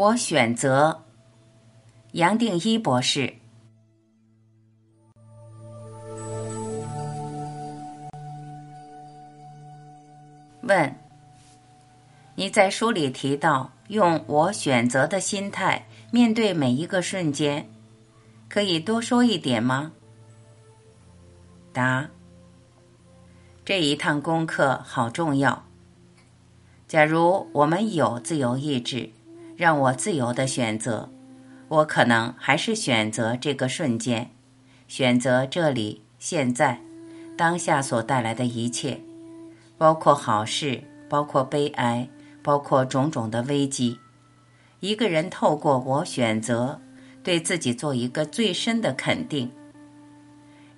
我选择杨定一博士。问：你在书里提到用我选择的心态面对每一个瞬间，可以多说一点吗？答：这一趟功课好重要。假如我们有自由意志，让我自由的选择，我可能还是选择这个瞬间，选择这里、现在、当下所带来的一切，包括好事，包括悲哀，包括种种的危机。一个人透过我选择，对自己做一个最深的肯定。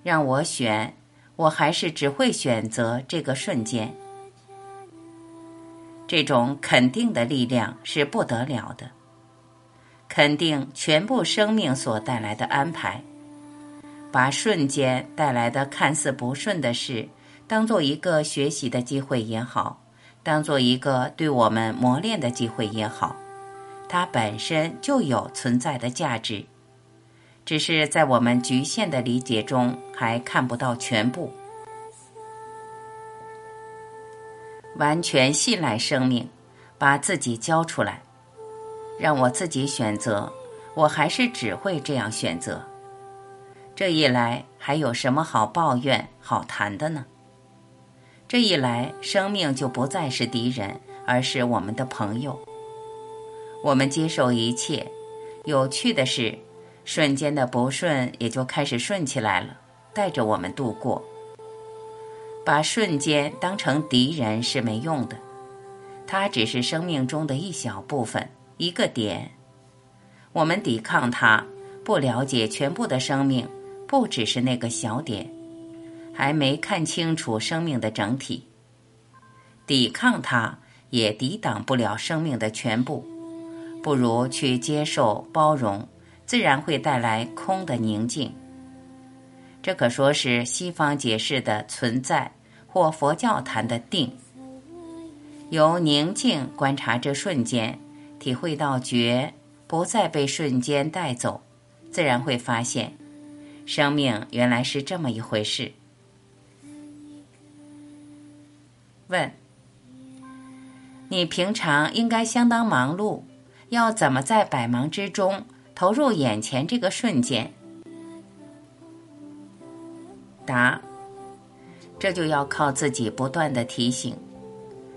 让我选，我还是只会选择这个瞬间。这种肯定的力量是不得了的，肯定全部生命所带来的安排，把瞬间带来的看似不顺的事，当做一个学习的机会也好，当做一个对我们磨练的机会也好，它本身就有存在的价值，只是在我们局限的理解中还看不到全部。完全信赖生命，把自己交出来，让我自己选择。我还是只会这样选择。这一来，还有什么好抱怨、好谈的呢？这一来，生命就不再是敌人，而是我们的朋友。我们接受一切。有趣的是，瞬间的不顺也就开始顺起来了，带着我们度过。把瞬间当成敌人是没用的，它只是生命中的一小部分，一个点。我们抵抗它，不了解全部的生命，不只是那个小点，还没看清楚生命的整体。抵抗它也抵挡不了生命的全部，不如去接受、包容，自然会带来空的宁静。这可说是西方解释的存在，或佛教谈的定。由宁静观察这瞬间，体会到觉，不再被瞬间带走，自然会发现，生命原来是这么一回事。问：你平常应该相当忙碌，要怎么在百忙之中投入眼前这个瞬间？答：这就要靠自己不断的提醒。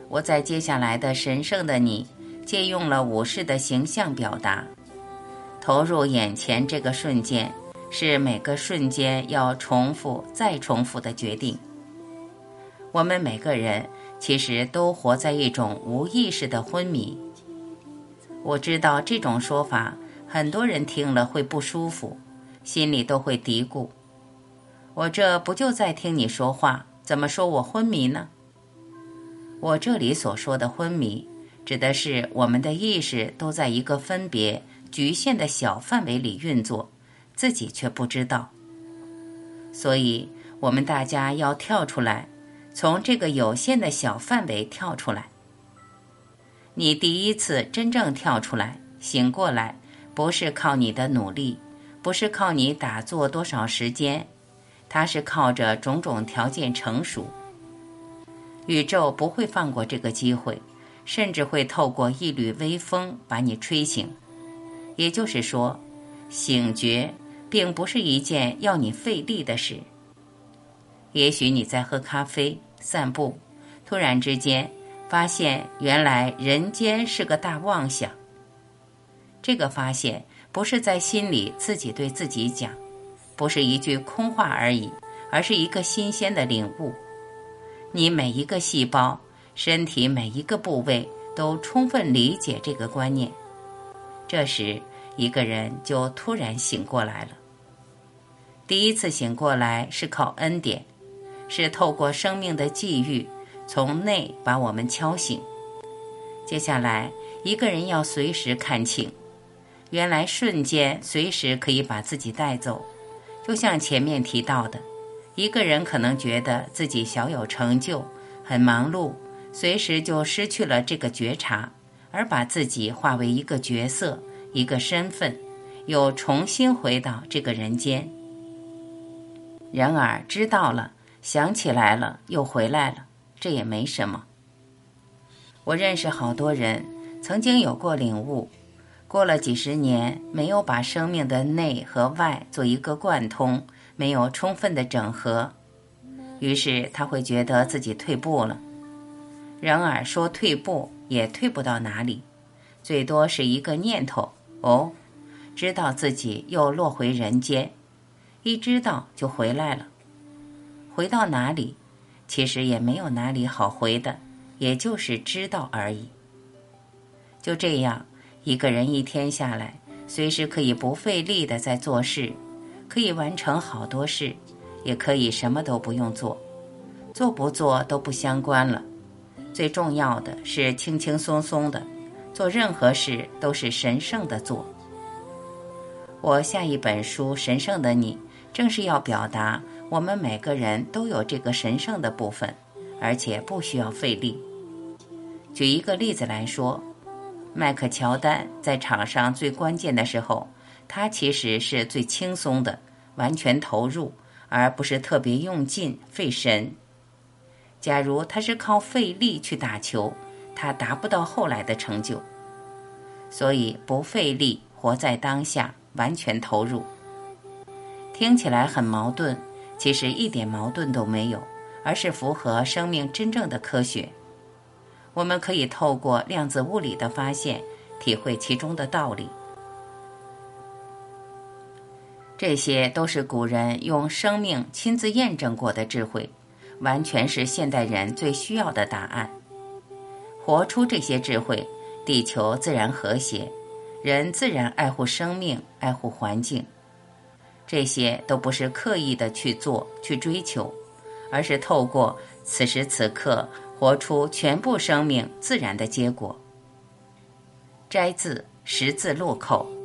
我在接下来的神圣的你，借用了武士的形象表达，投入眼前这个瞬间，是每个瞬间要重复再重复的决定。我们每个人其实都活在一种无意识的昏迷。我知道这种说法，很多人听了会不舒服，心里都会嘀咕。我这不就在听你说话？怎么说我昏迷呢？我这里所说的昏迷，指的是我们的意识都在一个分别局限的小范围里运作，自己却不知道。所以，我们大家要跳出来，从这个有限的小范围跳出来。你第一次真正跳出来、醒过来，不是靠你的努力，不是靠你打坐多少时间。它是靠着种种条件成熟，宇宙不会放过这个机会，甚至会透过一缕微风把你吹醒。也就是说，醒觉并不是一件要你费力的事。也许你在喝咖啡、散步，突然之间发现原来人间是个大妄想。这个发现不是在心里自己对自己讲。不是一句空话而已，而是一个新鲜的领悟。你每一个细胞、身体每一个部位都充分理解这个观念，这时一个人就突然醒过来了。第一次醒过来是靠恩典，是透过生命的际遇，从内把我们敲醒。接下来，一个人要随时看清，原来瞬间随时可以把自己带走。就像前面提到的，一个人可能觉得自己小有成就，很忙碌，随时就失去了这个觉察，而把自己化为一个角色、一个身份，又重新回到这个人间。然而知道了，想起来了，又回来了，这也没什么。我认识好多人，曾经有过领悟。过了几十年，没有把生命的内和外做一个贯通，没有充分的整合，于是他会觉得自己退步了。然而说退步也退不到哪里，最多是一个念头哦，知道自己又落回人间，一知道就回来了。回到哪里？其实也没有哪里好回的，也就是知道而已。就这样。一个人一天下来，随时可以不费力的在做事，可以完成好多事，也可以什么都不用做，做不做都不相关了。最重要的是轻轻松松的做任何事都是神圣的做。我下一本书《神圣的你》正是要表达，我们每个人都有这个神圣的部分，而且不需要费力。举一个例子来说。麦克乔丹在场上最关键的时候，他其实是最轻松的，完全投入，而不是特别用劲费神。假如他是靠费力去打球，他达不到后来的成就。所以不费力，活在当下，完全投入。听起来很矛盾，其实一点矛盾都没有，而是符合生命真正的科学。我们可以透过量子物理的发现，体会其中的道理。这些都是古人用生命亲自验证过的智慧，完全是现代人最需要的答案。活出这些智慧，地球自然和谐，人自然爱护生命、爱护环境。这些都不是刻意的去做、去追求，而是透过此时此刻。活出全部生命自然的结果。摘自十字路口。